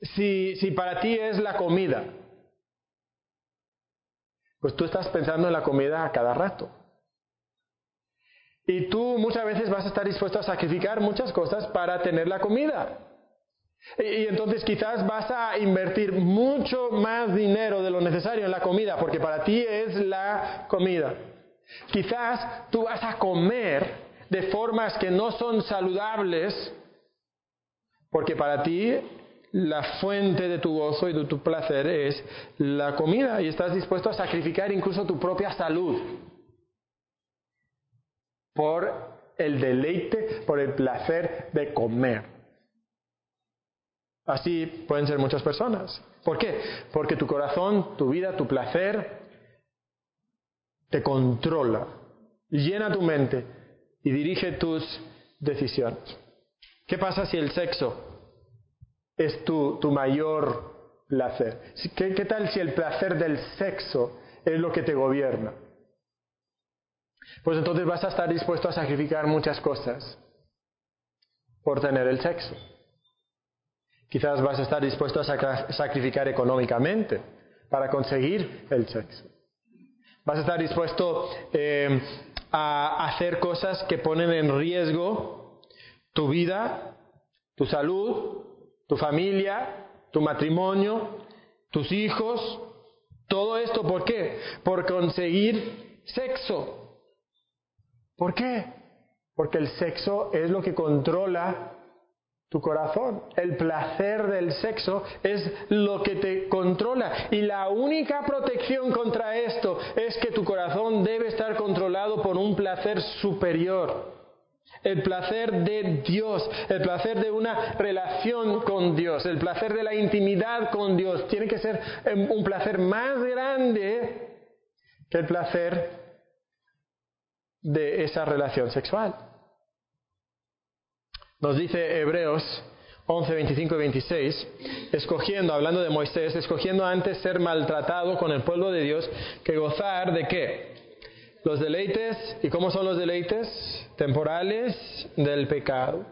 Si, si para ti es la comida, pues tú estás pensando en la comida a cada rato. Y tú muchas veces vas a estar dispuesto a sacrificar muchas cosas para tener la comida. Y, entonces quizás vas a invertir mucho más dinero de lo necesario en la comida, porque para ti es la comida. Quizás tú vas a comer de formas que no son saludables, porque para ti la fuente de tu gozo y de tu placer es la comida y estás dispuesto a sacrificar incluso tu propia salud por el deleite, por el placer de comer. Así pueden ser muchas personas. ¿Por qué? Porque tu corazón, tu vida, tu placer te controla, llena tu mente y dirige tus decisiones. ¿Qué pasa si el sexo es tu, mayor placer? ¿Qué, ¿Qué tal si el placer del sexo es lo que te gobierna? Pues entonces vas a estar dispuesto a sacrificar muchas cosas por tener el sexo. Quizás vas a estar dispuesto a sacrificar económicamente para conseguir el sexo. Vas a estar dispuesto eh, a hacer cosas que ponen en riesgo tu vida, tu salud, tu familia, tu matrimonio, tus hijos. Todo esto, ¿por qué? Por conseguir sexo. ¿Por qué? Porque el sexo es lo que controla tu corazón. El placer del sexo es lo que te controla. Y la única protección contra esto es que tu corazón debe estar controlado por un placer superior. El placer de Dios, el placer de una relación con Dios, el placer de la intimidad con Dios. Tiene que ser em, un placer más grande que el placer de esa relación sexual. Nos dice Hebreos 11, 25 y 26, escogiendo, hablando de Moisés, escogiendo antes ser maltratado con el pueblo de Dios que gozar de qué? Los deleites, ¿y cómo son los deleites? Temporales del pecado.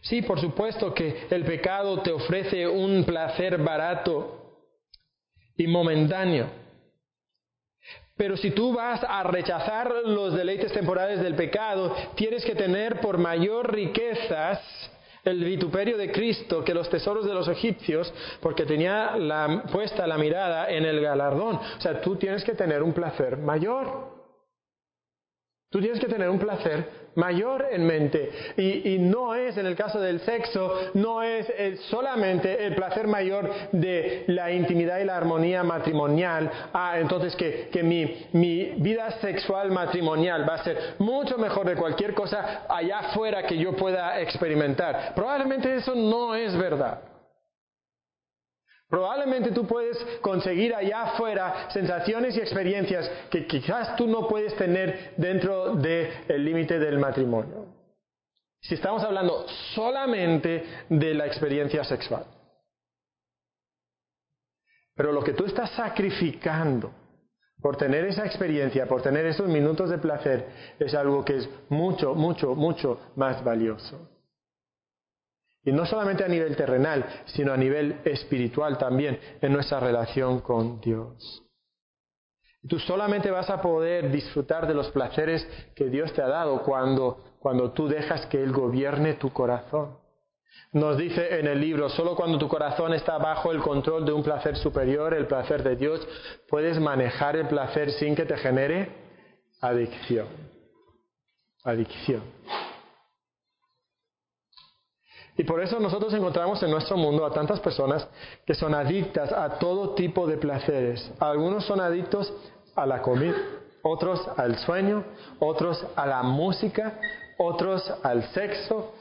Sí, por supuesto que el pecado te ofrece un placer barato y momentáneo. Pero si tú vas a rechazar los deleites temporales del pecado, tienes que tener por mayor riquezas el vituperio de Cristo que los tesoros de los egipcios, porque tenía la, puesta la mirada en el galardón. O sea, tú tienes que tener un placer mayor. Tú tienes que tener un placer mayor en mente. Y, no es, en el caso del sexo, no es solamente el placer mayor de la intimidad y la armonía matrimonial. Ah, entonces que, que mi, mi vida sexual matrimonial va a ser mucho mejor de cualquier cosa allá afuera que yo pueda experimentar. Probablemente eso no es verdad. Probablemente tú puedes conseguir allá afuera sensaciones y experiencias que quizás tú no puedes tener dentro del límite del matrimonio. Si estamos hablando solamente de la experiencia sexual. Pero lo que tú estás sacrificando por tener esa experiencia, por tener esos minutos de placer, es algo que es mucho, mucho, mucho más valioso. Y no solamente a nivel terrenal, sino a nivel espiritual también, en nuestra relación con Dios. Tú solamente vas a poder disfrutar de los placeres que Dios te ha dado cuando, cuando tú dejas que Él gobierne tu corazón. Nos dice en el libro, solo cuando tu corazón está bajo el control de un placer superior, el placer de Dios, puedes manejar el placer sin que te genere adicción. Adicción. Y por eso nosotros encontramos en nuestro mundo a tantas personas que son adictas a todo tipo de placeres. Algunos son adictos a la comida, otros al sueño, otros a la música, otros al sexo.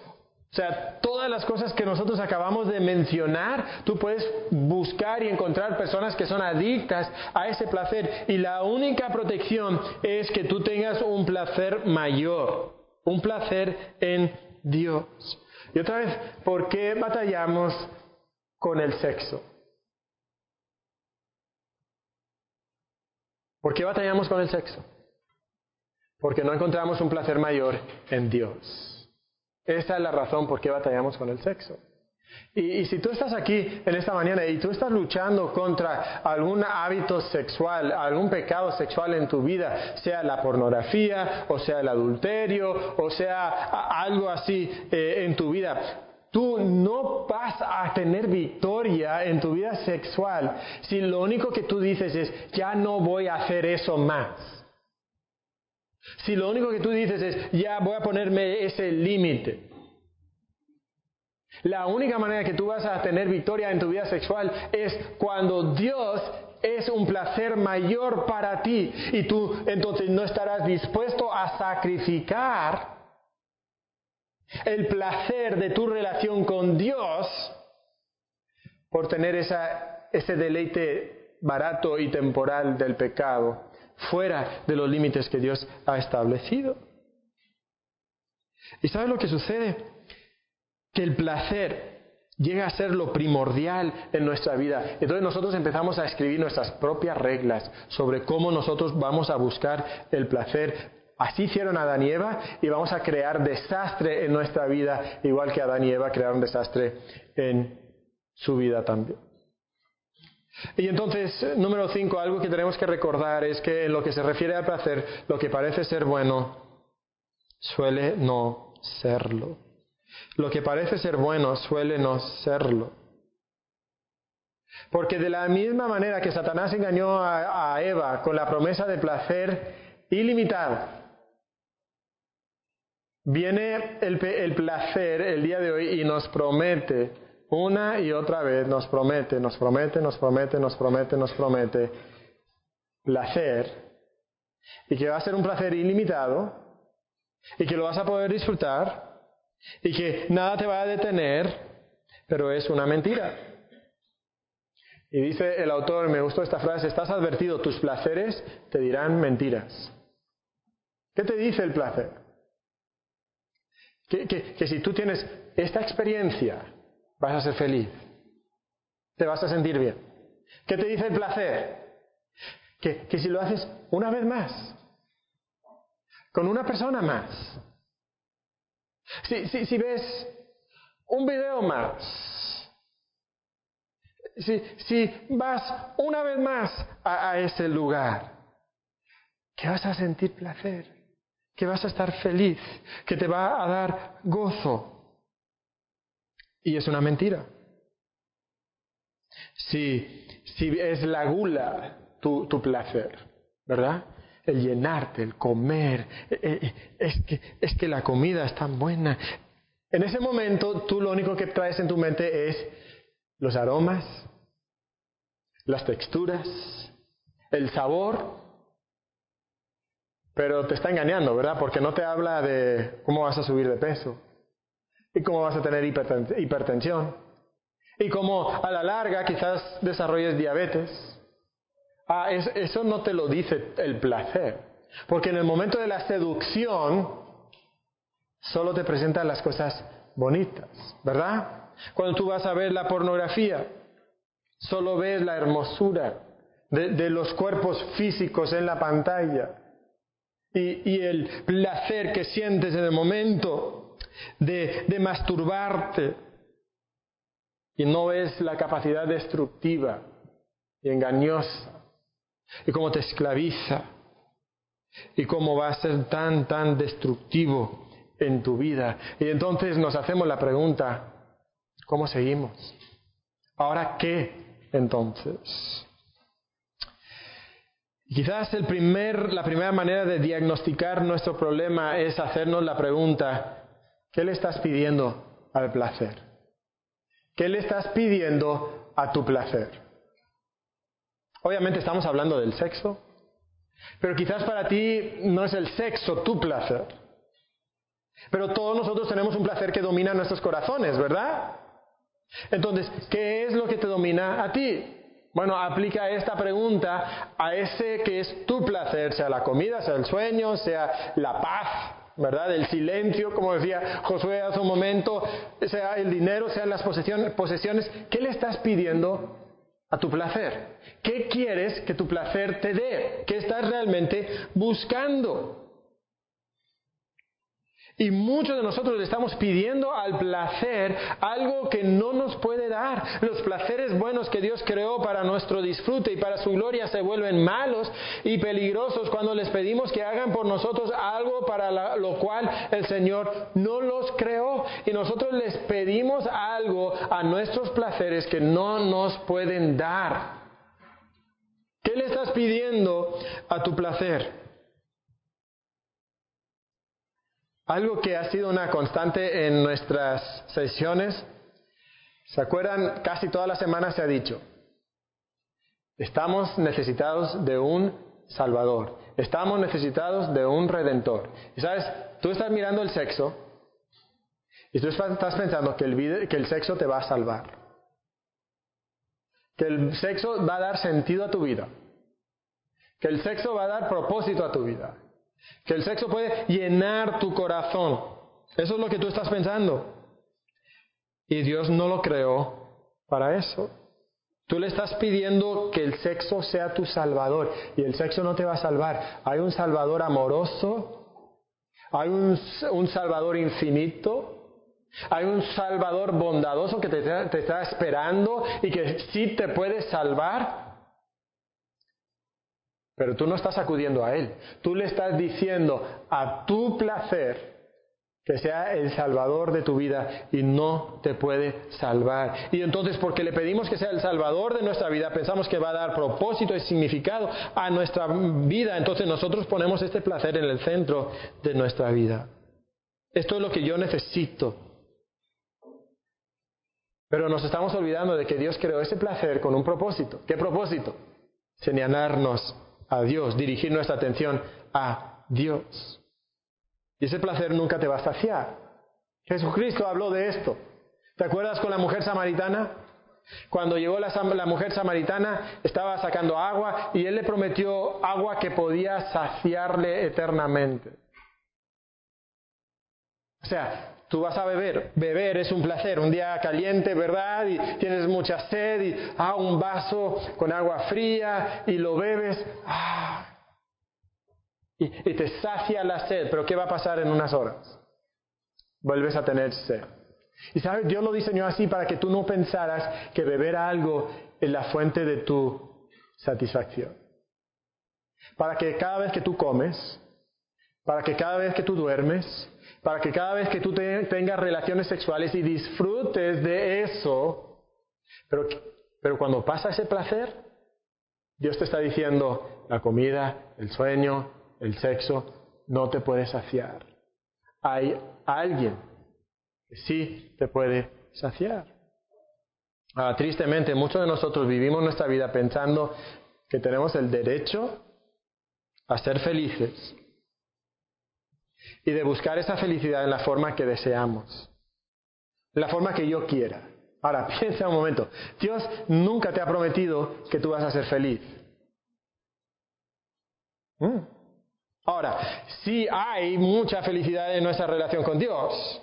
O sea, todas las cosas que nosotros acabamos de mencionar, tú puedes buscar y encontrar personas que son adictas a ese placer. Y la única protección es que tú tengas un placer mayor, un placer en Dios. Y otra vez, ¿por qué batallamos con el sexo? ¿Por qué batallamos con el sexo? Porque no encontramos un placer mayor en Dios. Esa es la razón por qué batallamos con el sexo. Y, si tú estás aquí en esta mañana y tú estás luchando contra algún hábito sexual, algún pecado sexual en tu vida, sea la pornografía, o sea el adulterio, o sea algo así eh, en tu vida, Tú no vas a tener victoria en tu vida sexual si lo único que tú dices es, ya no voy a hacer eso más. Si lo único que tú dices es, ya voy a ponerme ese límite. La única manera que tú vas a tener victoria en tu vida sexual es cuando Dios es un placer mayor para ti y tú entonces no estarás dispuesto a sacrificar el placer de tu relación con Dios por tener ese deleite barato y temporal del pecado fuera de los límites que Dios ha establecido. ¿Y sabes lo que sucede? Que el placer llega a ser lo primordial en nuestra vida. Entonces nosotros empezamos a escribir nuestras propias reglas sobre cómo nosotros vamos a buscar el placer. Así hicieron Adán y Eva y vamos a crear desastre en nuestra vida, igual que Adán y Eva crearon desastre en su vida también. Y entonces, número cinco, algo que tenemos que recordar es que en lo que se refiere al placer, lo que parece ser bueno suele no serlo. Lo que parece ser bueno suele no serlo. Porque de la misma manera que Satanás engañó a, Eva con la promesa de placer ilimitado, viene el, placer el día de hoy y nos promete una y otra vez, nos promete, nos promete, nos promete, nos promete, nos promete placer y que va a ser un placer ilimitado y que lo vas a poder disfrutar y que nada te va a detener, pero es una mentira. Y dice el autor, me gustó esta frase, estás advertido, tus placeres te dirán mentiras. ¿Qué te dice el placer? Que, que, si tú tienes esta experiencia, vas a ser feliz, te vas a sentir bien. ¿Qué te dice el placer? Que, que si lo haces una vez más, con una persona más, si, si, ves un video más, si, si vas una vez más a, a ese lugar, que vas a sentir placer, que vas a estar feliz, que te va a dar gozo. Y es una mentira. Si, si es la gula tu, tu placer, ¿verdad? El llenarte, el comer, eh, eh, es que, es que la comida es tan buena. En ese momento tú lo único que traes en tu mente es los aromas, las texturas, el sabor, pero te está engañando, ¿verdad? Porque no te habla de cómo vas a subir de peso y cómo vas a tener hipertensión y cómo a la larga quizás desarrolles diabetes Ah, eso no te lo dice el placer. Porque en el momento de la seducción, solo te presentan las cosas bonitas, ¿verdad? Cuando tú vas a ver la pornografía, solo ves la hermosura de, los cuerpos físicos en la pantalla y, el placer que sientes en el momento de, de masturbarte y no ves la capacidad destructiva y engañosa y cómo te esclaviza y cómo va a ser tan, tan destructivo en tu vida. Y entonces nos hacemos la pregunta, ¿cómo seguimos? ¿Ahora qué entonces? Quizás el primer, la primera manera de diagnosticar nuestro problema es hacernos la pregunta, ¿qué le estás pidiendo al placer? ¿Qué le estás pidiendo a tu placer? Obviamente estamos hablando del sexo, pero quizás para ti no es el sexo tu placer. Pero todos nosotros tenemos un placer que domina nuestros corazones, ¿verdad? Entonces, ¿qué es lo que te domina a ti? Bueno, aplica esta pregunta a ese que es tu placer, sea la comida, sea el sueño, sea la paz, ¿verdad? El silencio, como decía Josué hace un momento, sea el dinero, sean las posesiones. ¿Qué le estás pidiendo a tu placer? ¿Qué quieres que tu placer te dé? ¿Qué estás realmente buscando? Y muchos de nosotros le estamos pidiendo al placer algo que no nos puede dar. Los placeres buenos que Dios creó para nuestro disfrute y para su gloria se vuelven malos y peligrosos cuando les pedimos que hagan por nosotros algo para lo cual el Señor no los creó. Y nosotros les pedimos algo a nuestros placeres que no nos pueden dar. ¿Qué le estás pidiendo a tu placer? Algo que ha sido una constante en nuestras sesiones, ¿se acuerdan? Casi todas las semanas se ha dicho, estamos necesitados de un Salvador, estamos necesitados de un Redentor. Y sabes, tú estás mirando el sexo y tú estás pensando que el, que el sexo te va a salvar, que el sexo va a dar sentido a tu vida, que el sexo va a dar propósito a tu vida. Que el sexo puede llenar tu corazón. Eso es lo que tú estás pensando. Y Dios no lo creó para eso. Tú le estás pidiendo que el sexo sea tu salvador y el sexo no te va a salvar. Hay un salvador amoroso, hay un, salvador infinito, hay un salvador bondadoso que te, está esperando y que sí te puede salvar. Pero tú no estás acudiendo a Él. Tú le estás diciendo a tu placer que sea el salvador de tu vida y no te puede salvar. Y entonces porque le pedimos que sea el salvador de nuestra vida, pensamos que va a dar propósito y significado a nuestra vida. Entonces nosotros ponemos este placer en el centro de nuestra vida. Esto es lo que yo necesito. Pero nos estamos olvidando de que Dios creó ese placer con un propósito. ¿Qué propósito? Señalarnos a Dios, dirigir nuestra atención a Dios. Y ese placer nunca te va a saciar. Jesucristo habló de esto. ¿Te acuerdas con la mujer samaritana? Cuando llegó la, la, mujer samaritana, estaba sacando agua y él le prometió agua que podía saciarle eternamente. O sea, Tú vas a beber. Beber es un placer. Un día caliente, ¿verdad? Y tienes mucha sed y ah, un vaso con agua fría y lo bebes. Ah, y, y te sacia la sed. Pero ¿qué va a pasar en unas horas? Vuelves a tener sed. Y sabes, Dios lo diseñó así para que tú no pensaras que beber algo es la fuente de tu satisfacción. Para que cada vez que tú comes, para que cada vez que tú duermes, para que cada vez que tú tengas relaciones sexuales y disfrutes de eso, pero, pero cuando pasa ese placer, Dios te está diciendo, la comida, el sueño, el sexo, no te puede saciar. Hay alguien que sí te puede saciar. Ah, tristemente, muchos de nosotros vivimos nuestra vida pensando que tenemos el derecho a ser felices y de buscar esa felicidad en la forma que deseamos, en la forma que yo quiera. Ahora, piensa un momento, Dios nunca te ha prometido que tú vas a ser feliz. Mm. Ahora, sí hay mucha felicidad en nuestra relación con Dios.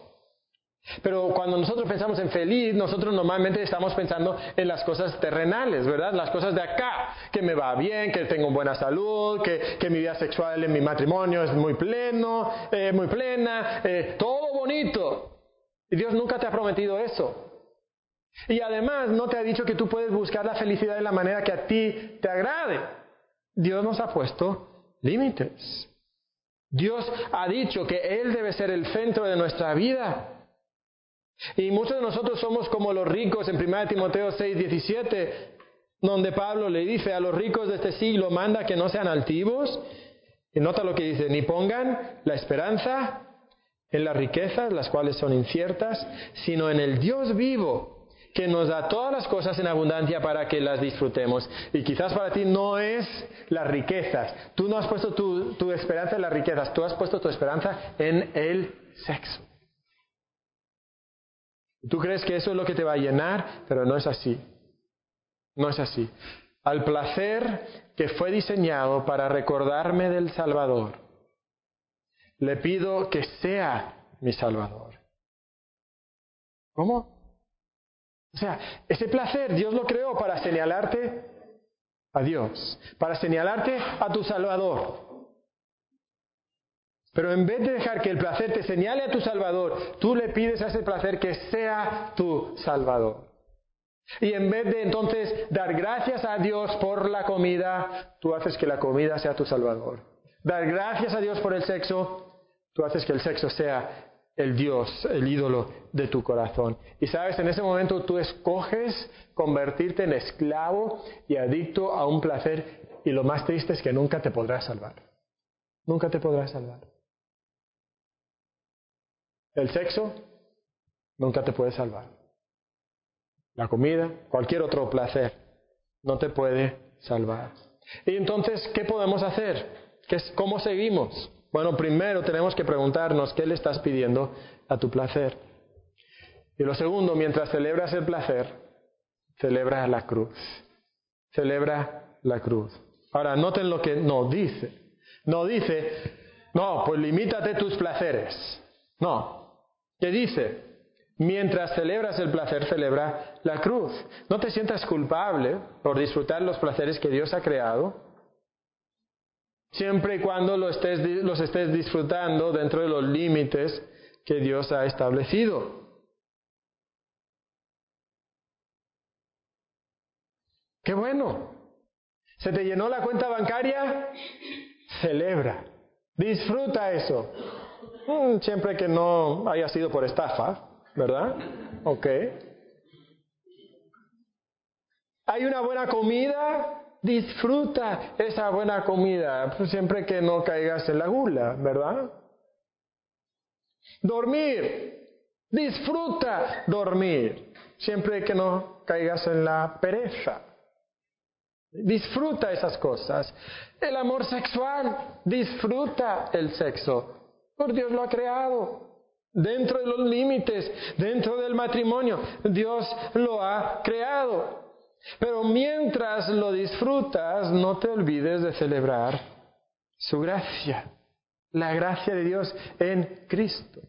Pero cuando nosotros pensamos en feliz, nosotros normalmente estamos pensando en las cosas terrenales, ¿verdad? Las cosas de acá, que me va bien, que tengo buena salud, que, mi vida sexual en mi matrimonio es muy pleno, eh, muy plena, eh, todo bonito. Y Dios nunca te ha prometido eso. Y además no te ha dicho que tú puedes buscar la felicidad de la manera que a ti te agrade. Dios nos ha puesto límites. Dios ha dicho que Él debe ser el centro de nuestra vida. Y muchos de nosotros somos como los ricos en 1 Timoteo 6, 17, donde Pablo le dice a los ricos de este siglo, manda que no sean altivos. Y nota lo que dice, ni pongan la esperanza en las riquezas, las cuales son inciertas, sino en el Dios vivo, que nos da todas las cosas en abundancia para que las disfrutemos. Y quizás para ti no es las riquezas. Tú no has puesto tu, tu esperanza en las riquezas, tú has puesto tu esperanza en el sexo. Tú crees que eso es lo que te va a llenar, pero no es así. No es así. Al placer que fue diseñado para recordarme del Salvador, le pido que sea mi Salvador. ¿Cómo? O sea, ese placer Dios lo creó para señalarte a Dios, para señalarte a tu Salvador. Pero en vez de dejar que el placer te señale a tu Salvador, tú le pides a ese placer que sea tu Salvador. Y en vez de entonces dar gracias a Dios por la comida, tú haces que la comida sea tu Salvador. Dar gracias a Dios por el sexo, tú haces que el sexo sea el Dios, el ídolo de tu corazón. Y sabes, en ese momento tú escoges convertirte en esclavo y adicto a un placer y lo más triste es que nunca te podrás salvar. Nunca te podrás salvar. El sexo nunca te puede salvar. La comida, cualquier otro placer, no te puede salvar. Y entonces, ¿qué podemos hacer? ¿Cómo seguimos? Bueno, primero tenemos que preguntarnos qué le estás pidiendo a tu placer. Y lo segundo, mientras celebras el placer, celebra la cruz. Celebra la cruz. Ahora, noten lo que no dice. No dice, no, pues limítate tus placeres. No, te dice, mientras celebras el placer, celebra la cruz. No te sientas culpable por disfrutar los placeres que Dios ha creado, siempre y cuando los estés disfrutando dentro de los límites que Dios ha establecido. ¡Qué bueno! ¿Se te llenó la cuenta bancaria? Celebra. Disfruta eso. Mm, siempre que no haya sido por estafa, ¿verdad? Ok. Hay una buena comida, disfruta esa buena comida, siempre que no caigas en la gula, ¿verdad? Dormir, disfruta dormir, siempre que no caigas en la pereza. Disfruta esas cosas. El amor sexual, disfruta el sexo. Por Dios lo ha creado. Dentro de los límites, dentro del matrimonio, Dios lo ha creado. Pero mientras lo disfrutas, no te olvides de celebrar su gracia, la gracia de Dios en Cristo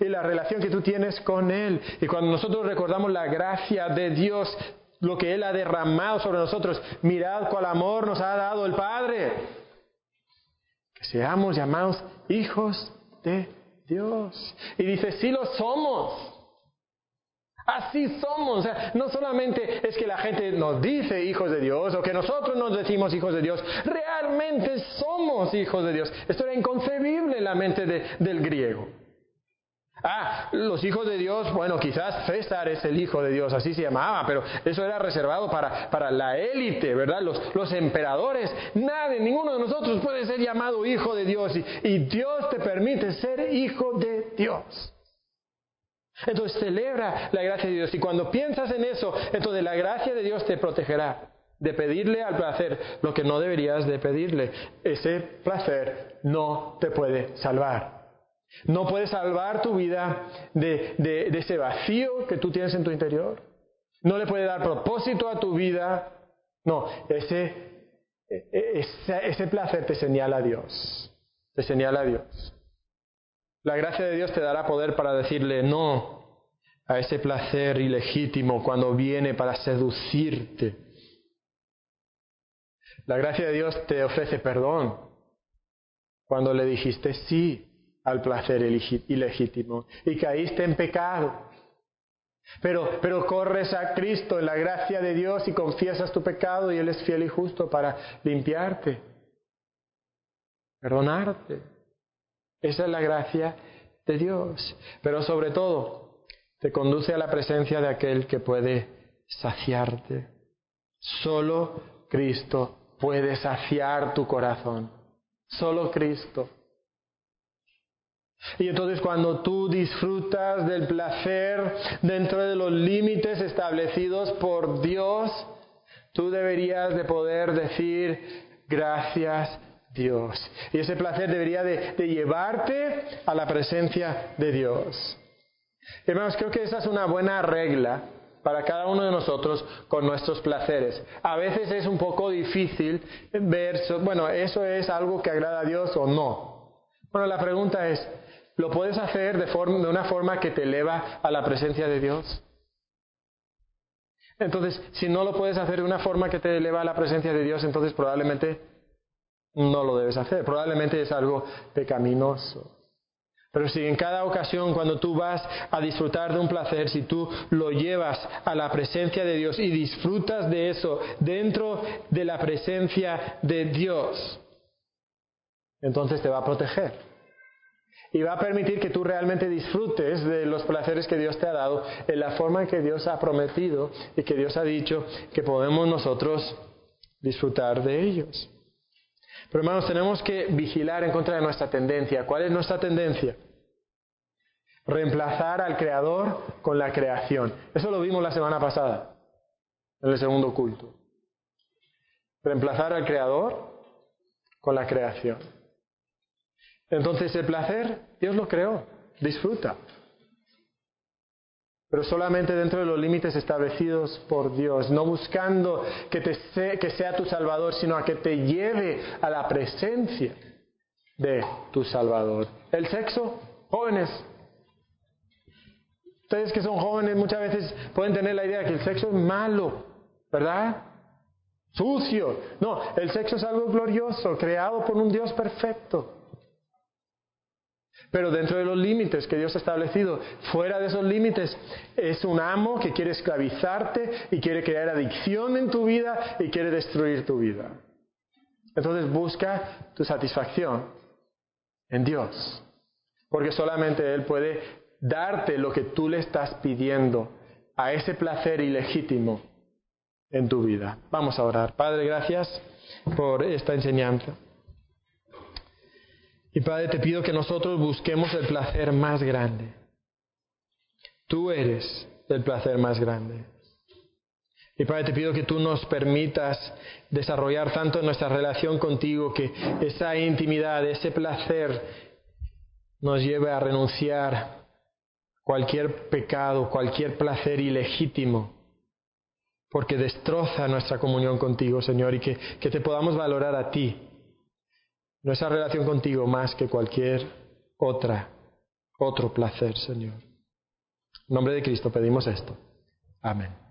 y la relación que tú tienes con Él. Y cuando nosotros recordamos la gracia de Dios, lo que Él ha derramado sobre nosotros, mirad cuál amor nos ha dado el Padre seamos llamados hijos de Dios. Y dice, sí lo somos. Así somos. no solamente es que la gente nos dice hijos de Dios o que nosotros nos decimos hijos de Dios, realmente somos hijos de Dios. Esto era inconcebible en la mente del griego. Ah, los hijos de Dios, bueno, quizás César es el hijo de Dios, así se llamaba, pero eso era reservado para, para la élite, ¿verdad? Los, emperadores. Nadie, ninguno de nosotros puede ser llamado hijo de Dios y, y Dios te permite ser hijo de Dios. Entonces celebra la gracia de Dios y cuando piensas en eso, entonces la gracia de Dios te protegerá de pedirle al placer lo que no deberías de pedirle. Ese placer no te puede salvar. No puedes salvar tu vida de, ese vacío que tú tienes en tu interior. No le puede dar propósito a tu vida. No, ese, ese, ese placer te señala a Dios. Te señala a Dios. La gracia de Dios te dará poder para decirle no a ese placer ilegítimo cuando viene para seducirte. La gracia de Dios te ofrece perdón cuando le dijiste sí al placer ilegítimo y caíste en pecado. Pero, pero corres a Cristo en la gracia de Dios y confiesas tu pecado y Él es fiel y justo para limpiarte, perdonarte. Esa es la gracia de Dios. Pero sobre todo, te conduce a la presencia de aquel que puede saciarte. Solo Cristo puede saciar tu corazón. Solo Cristo. Y entonces cuando tú disfrutas del placer dentro de los límites establecidos por Dios, tú deberías de poder decir gracias Dios. Y ese placer debería de, llevarte a la presencia de Dios. Hermanos, creo que esa es una buena regla para cada uno de nosotros con nuestros placeres. A veces es un poco difícil ver, bueno, eso es algo que agrada a Dios o no. Bueno, la pregunta es, lo puedes hacer de, forma, de una forma que te eleva a la presencia de Dios. Entonces, si no lo puedes hacer de una forma que te eleva a la presencia de Dios, entonces probablemente no lo debes hacer. Probablemente es algo pecaminoso. Pero si en cada ocasión cuando tú vas a disfrutar de un placer, si tú lo llevas a la presencia de Dios y disfrutas de eso dentro de la presencia de Dios, entonces te va a proteger. Y va a permitir que tú realmente disfrutes de los placeres que Dios te ha dado en la forma en que Dios ha prometido y que Dios ha dicho que podemos nosotros disfrutar de ellos. Pero hermanos, tenemos que vigilar en contra de nuestra tendencia. ¿Cuál es nuestra tendencia? Reemplazar al Creador con la creación. Eso lo vimos la semana pasada, en el segundo culto. Reemplazar al Creador con la creación. Entonces el placer, Dios lo creó, disfruta pero solamente dentro de los límites establecidos por Dios, no buscando que, te que sea tu Salvador, sino a que te lleve a la presencia de tu Salvador. El sexo, jóvenes. Ustedes que son jóvenes muchas veces pueden tener la idea de que el sexo es malo, ¿verdad? Sucio. No, el sexo es algo glorioso, creado por un Dios perfecto. Pero dentro de los límites que Dios ha establecido, fuera de esos límites, es un amo que quiere esclavizarte y quiere crear adicción en tu vida y quiere destruir tu vida. Entonces busca tu satisfacción en Dios, porque solamente Él puede darte lo que tú le estás pidiendo a ese placer ilegítimo en tu vida. Vamos a orar. Padre, gracias por esta enseñanza. Y Padre, te pido que nosotros busquemos el placer más grande. Tú eres el placer más grande. Y Padre, te pido que tú nos permitas desarrollar tanto nuestra relación contigo que esa intimidad, ese placer nos lleve a renunciar cualquier pecado, cualquier placer ilegítimo, porque destroza nuestra comunión contigo, Señor, y que, que te podamos valorar a ti nuestra relación contigo más que cualquier otra, otro placer, Señor. En nombre de Cristo pedimos esto. Amén.